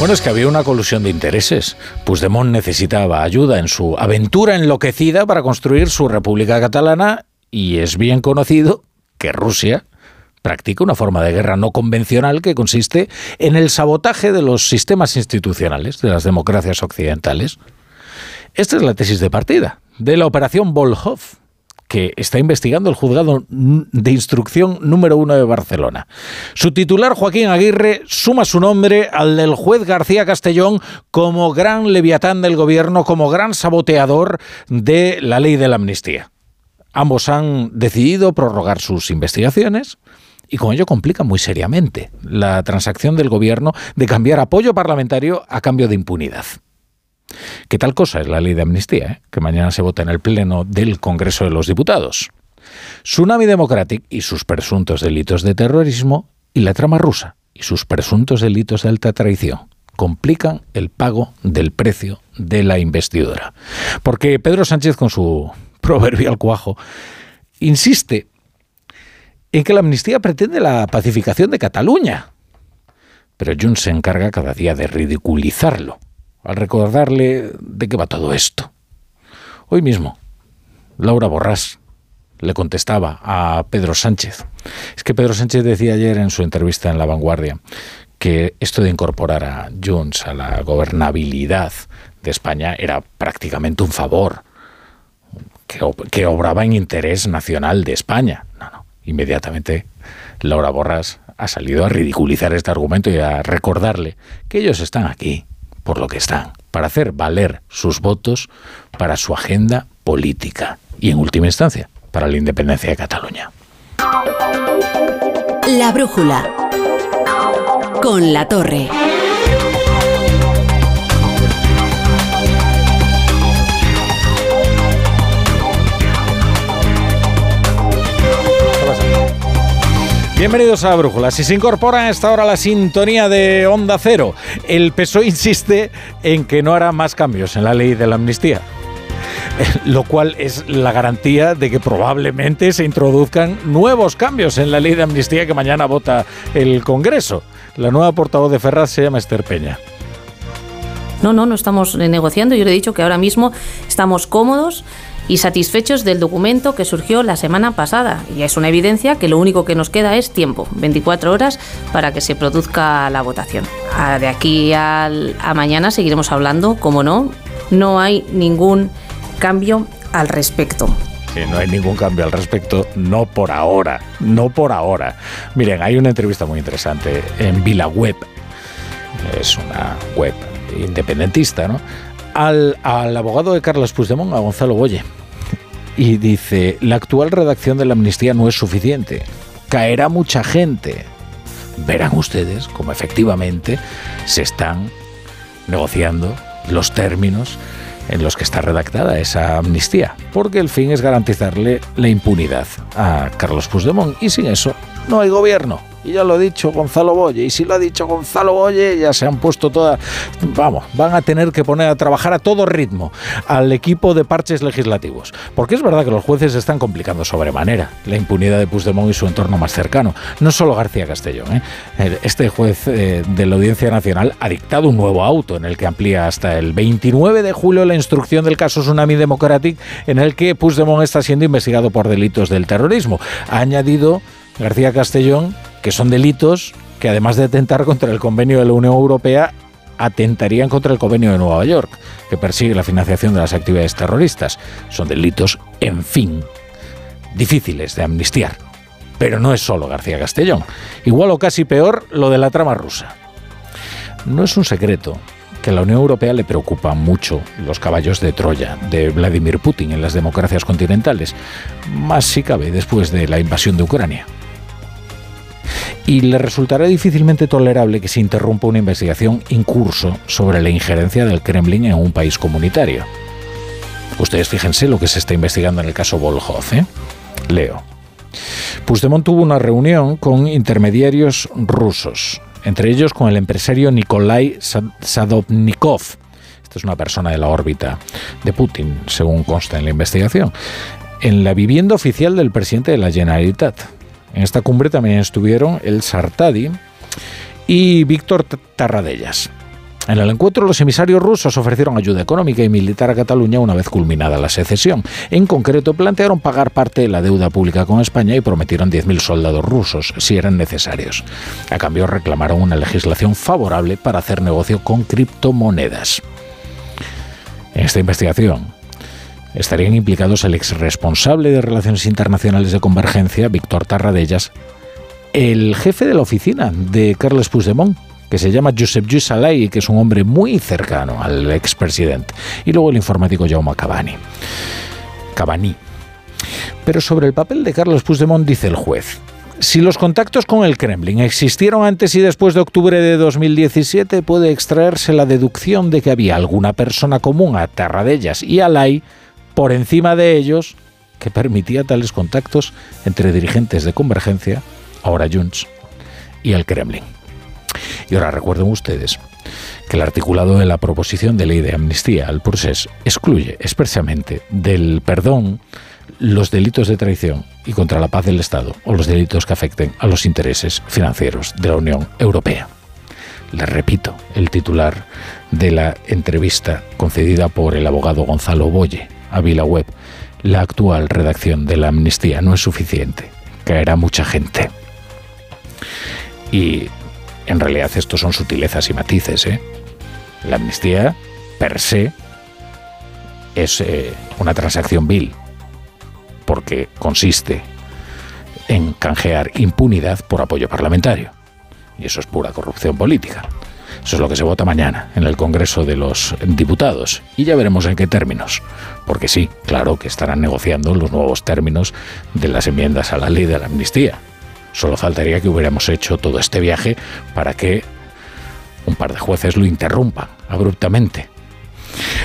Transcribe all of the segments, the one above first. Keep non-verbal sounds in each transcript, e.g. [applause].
Bueno, es que había una colusión de intereses. Puigdemont necesitaba ayuda en su aventura enloquecida para construir su República Catalana y es bien conocido que Rusia practica una forma de guerra no convencional que consiste en el sabotaje de los sistemas institucionales de las democracias occidentales. Esta es la tesis de partida de la operación Volhov, que está investigando el juzgado de instrucción número uno de Barcelona. Su titular, Joaquín Aguirre, suma su nombre al del juez García Castellón como gran leviatán del gobierno, como gran saboteador de la ley de la amnistía. Ambos han decidido prorrogar sus investigaciones y con ello complican muy seriamente la transacción del gobierno de cambiar apoyo parlamentario a cambio de impunidad. ¿Qué tal cosa es la ley de amnistía, eh? que mañana se vota en el Pleno del Congreso de los Diputados? Tsunami Democratic y sus presuntos delitos de terrorismo y la trama rusa y sus presuntos delitos de alta traición complican el pago del precio de la investidura. Porque Pedro Sánchez, con su proverbial cuajo, insiste en que la amnistía pretende la pacificación de Cataluña. Pero Junts se encarga cada día de ridiculizarlo al recordarle de qué va todo esto. Hoy mismo, Laura Borrás le contestaba a Pedro Sánchez. Es que Pedro Sánchez decía ayer en su entrevista en La Vanguardia que esto de incorporar a Junts a la gobernabilidad de España era prácticamente un favor que, obraba en interés nacional de España. No, no. Inmediatamente Laura Borrás ha salido a ridiculizar este argumento y a recordarle que ellos están aquí por lo que están, para hacer valer sus votos para su agenda política y, en última instancia, para la independencia de Cataluña. La brújula con la torre. Bienvenidos a la Brújula. Si se incorpora a esta hora la sintonía de Onda Cero, el PSOE insiste en que no hará más cambios en la ley de la amnistía [laughs] lo cual es la garantía de que probablemente se introduzcan nuevos cambios en la ley de amnistía que mañana vota el Congreso. La nueva portavoz de Ferraz se llama Esther Peña. No, no, no estamos negociando. Yo le he dicho que ahora mismo estamos cómodos y satisfechos del documento que surgió la semana pasada. Y es una evidencia que lo único que nos queda es tiempo, 24 horas, para que se produzca la votación. Ah, de aquí a mañana seguiremos hablando, como no, no hay ningún cambio al respecto. no hay ningún cambio al respecto, no por ahora, no por ahora. Miren, hay una entrevista muy interesante en VilaWeb, es una web independentista, ¿no? Al, al abogado de Carlos Puigdemont, a Gonzalo Goye y dice, la actual redacción de la amnistía no es suficiente, caerá mucha gente. Verán ustedes cómo efectivamente se están negociando los términos en los que está redactada esa amnistía, porque el fin es garantizarle la impunidad a Carlos Puigdemont y sin eso no hay gobierno. Y ya lo ha dicho Gonzalo Boye. Y si lo ha dicho Gonzalo Boye, ya se han puesto todas. Vamos, van a tener que poner a trabajar a todo ritmo al equipo de parches legislativos. Porque es verdad que los jueces están complicando sobremanera la impunidad de Puigdemont y su entorno más cercano. No solo García Castellón. ¿eh? Este juez eh, de la Audiencia Nacional ha dictado un nuevo auto en el que amplía hasta el 29 de julio la instrucción del caso Tsunami Democratic en el que Puigdemont está siendo investigado por delitos del terrorismo. Ha añadido García Castellón que son delitos que además de atentar contra el convenio de la Unión Europea, atentarían contra el convenio de Nueva York, que persigue la financiación de las actividades terroristas. Son delitos, en fin, difíciles de amnistiar. Pero no es solo García Castellón. Igual o casi peor lo de la trama rusa. No es un secreto que a la Unión Europea le preocupan mucho los caballos de Troya de Vladimir Putin en las democracias continentales, más si cabe después de la invasión de Ucrania y le resultará difícilmente tolerable que se interrumpa una investigación en curso sobre la injerencia del Kremlin en un país comunitario. Ustedes fíjense lo que se está investigando en el caso Volhov. ¿eh? Leo. Puigdemont tuvo una reunión con intermediarios rusos, entre ellos con el empresario Nikolai Sadovnikov. Esta es una persona de la órbita de Putin, según consta en la investigación, en la vivienda oficial del presidente de la Generalitat, en esta cumbre también estuvieron el Sartadi y Víctor Tarradellas. En el encuentro, los emisarios rusos ofrecieron ayuda económica y militar a Cataluña una vez culminada la secesión. En concreto, plantearon pagar parte de la deuda pública con España y prometieron 10.000 soldados rusos, si eran necesarios. A cambio, reclamaron una legislación favorable para hacer negocio con criptomonedas. En esta investigación, estarían implicados el exresponsable de Relaciones Internacionales de Convergencia, Víctor Tarradellas, el jefe de la oficina de Carles Puigdemont, que se llama Josep Lluís que es un hombre muy cercano al expresidente, y luego el informático Jaume Cavani. Cavani. Pero sobre el papel de Carlos Puigdemont dice el juez, si los contactos con el Kremlin existieron antes y después de octubre de 2017, puede extraerse la deducción de que había alguna persona común a Tarradellas y Alay por encima de ellos que permitía tales contactos entre dirigentes de Convergencia, ahora Junts, y el Kremlin. Y ahora recuerden ustedes que el articulado de la proposición de ley de amnistía al procés excluye expresamente del perdón los delitos de traición y contra la paz del Estado o los delitos que afecten a los intereses financieros de la Unión Europea. Les repito el titular de la entrevista concedida por el abogado Gonzalo Boye a VilaWeb. La actual redacción de la amnistía no es suficiente. Caerá mucha gente. Y en realidad estos son sutilezas y matices. ¿eh? La amnistía, per se, es eh, una transacción vil, porque consiste en canjear impunidad por apoyo parlamentario. Y eso es pura corrupción política. Eso es lo que se vota mañana en el Congreso de los Diputados. Y ya veremos en qué términos. Porque sí, claro que estarán negociando los nuevos términos de las enmiendas a la ley de la amnistía. Solo faltaría que hubiéramos hecho todo este viaje para que un par de jueces lo interrumpan abruptamente.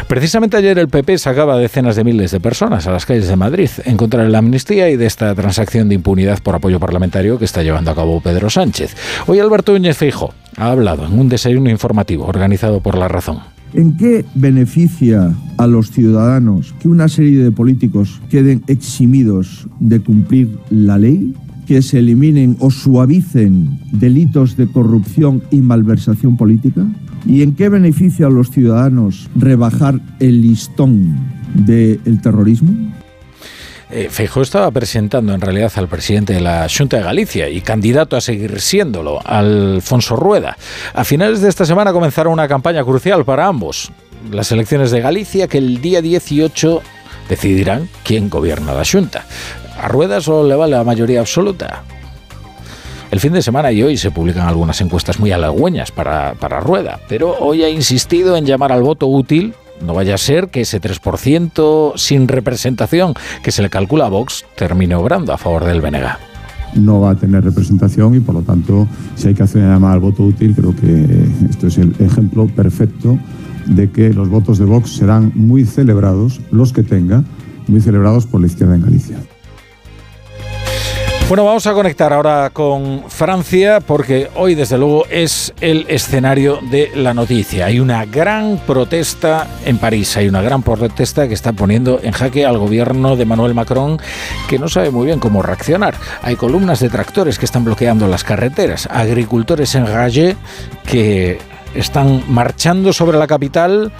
Precisamente ayer el PP sacaba decenas de miles de personas a las calles de Madrid en contra de la amnistía y de esta transacción de impunidad por apoyo parlamentario que está llevando a cabo Pedro Sánchez. Hoy Alberto Núñez Feijo ha hablado en un desayuno informativo organizado por La Razón. ¿En qué beneficia a los ciudadanos que una serie de políticos queden eximidos de cumplir la ley? que se eliminen o suavicen delitos de corrupción y malversación política? ¿Y en qué beneficia a los ciudadanos rebajar el listón del terrorismo? Eh, estaba presentando en realidad al presidente de la Junta de Galicia y candidato a seguir siéndolo, Alfonso Rueda. A finales de esta semana comenzará una campaña crucial para ambos, las elecciones de Galicia, que el día 18 decidirán quién gobierna la Junta. ¿A Rueda solo le vale la mayoría absoluta? El fin de semana y hoy se publican algunas encuestas muy halagüeñas para, para Rueda, pero hoy ha insistido en llamar al voto útil no vaya a ser que ese 3% sin representación que se le calcula a Vox termine obrando a favor del BNG. No va a tener representación y por lo tanto, si hay que hacer una llamada al voto útil, creo que esto es el ejemplo perfecto de que los votos de Vox serán muy celebrados, los que tenga, muy celebrados por la izquierda en Galicia. Bueno, vamos a conectar ahora con Francia porque hoy desde luego es el escenario de la noticia. Hay una gran protesta en París, hay una gran protesta que está poniendo en jaque al gobierno de Manuel Macron que no sabe muy bien cómo reaccionar. Hay columnas de tractores que están bloqueando las carreteras, agricultores en Ragé que están marchando sobre la capital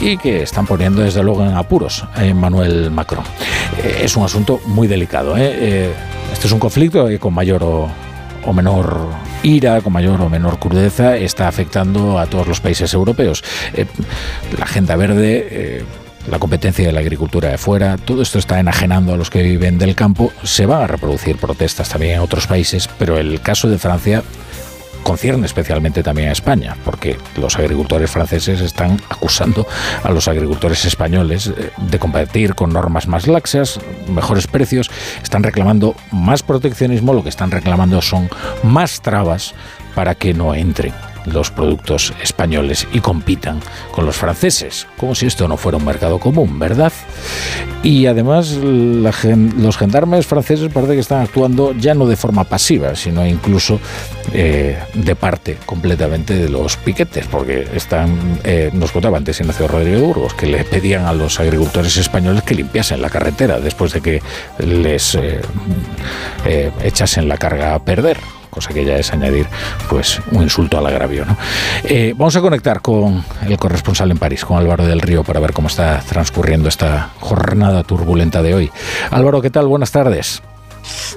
y que están poniendo desde luego en apuros a Emmanuel Macron. Eh, es un asunto muy delicado. ¿eh? eh este es un conflicto que con mayor o, menor ira, con mayor o menor crudeza, está afectando a todos los países europeos. La agenda verde... La competencia de la agricultura de fuera, todo esto está enajenando a los que viven del campo. Se van a reproducir protestas también en otros países, pero el caso de Francia concierne especialmente también a España, porque los agricultores franceses están acusando a los agricultores españoles eh, de competir con normas más laxas, mejores precios, están reclamando más proteccionismo, lo que están reclamando son más trabas para que no entren los productos españoles y compitan con los franceses, como si esto no fuera un mercado común, ¿verdad? Y además los gendarmes franceses parece que están actuando ya no de forma pasiva, sino incluso eh, de parte completamente de los piquetes, porque están, eh, nos contaba antes Ignacio Rodríguez Burgos, que le pedían a los agricultores españoles que limpiasen la carretera después de que les eh, echasen la carga a perder cosa que ya es añadir pues un insulto al agravio. Eh, vamos a conectar con el corresponsal en París, con Álvaro del Río, para ver cómo está transcurriendo esta jornada turbulenta de hoy. Álvaro, ¿qué tal? Buenas tardes.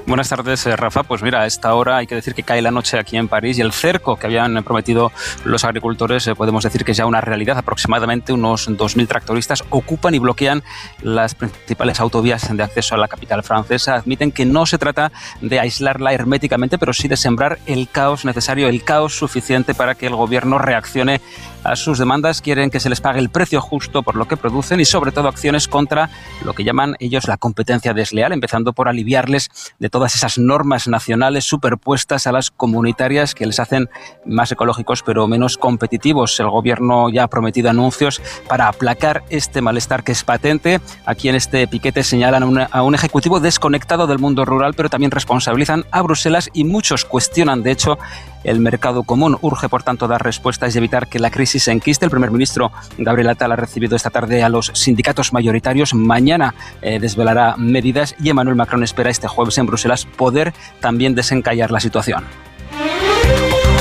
Buenas tardes, eh, Rafa. Pues mira, a esta hora hay que decir que cae la noche aquí en París y el cerco que habían prometido los agricultores, eh, podemos decir que es ya una realidad. Aproximadamente unos 2.000 tractoristas ocupan y bloquean las principales autovías de acceso a la capital francesa. Admiten que no se trata de aislarla herméticamente, pero sí de sembrar el caos necesario, el caos suficiente para que el gobierno reaccione a sus demandas. Quieren que se les pague el precio justo por lo que producen y sobre todo acciones contra lo que llaman ellos la competencia desleal, empezando por aliviarles de todas esas normas nacionales superpuestas a las comunitarias que les hacen más ecológicos pero menos competitivos. El gobierno ya ha prometido anuncios para aplacar este malestar que es patente. Aquí en este piquete señalan a un ejecutivo desconectado del mundo rural pero también responsabilizan a Bruselas y muchos cuestionan de hecho el mercado común. Urge, por tanto, dar respuestas y evitar que la crisis se enquiste. El primer ministro Gabriel Attal ha recibido esta tarde a los sindicatos mayoritarios. Mañana eh, desvelará medidas y Emmanuel Macron espera este jueves en Bruselas poder también desencallar la situación.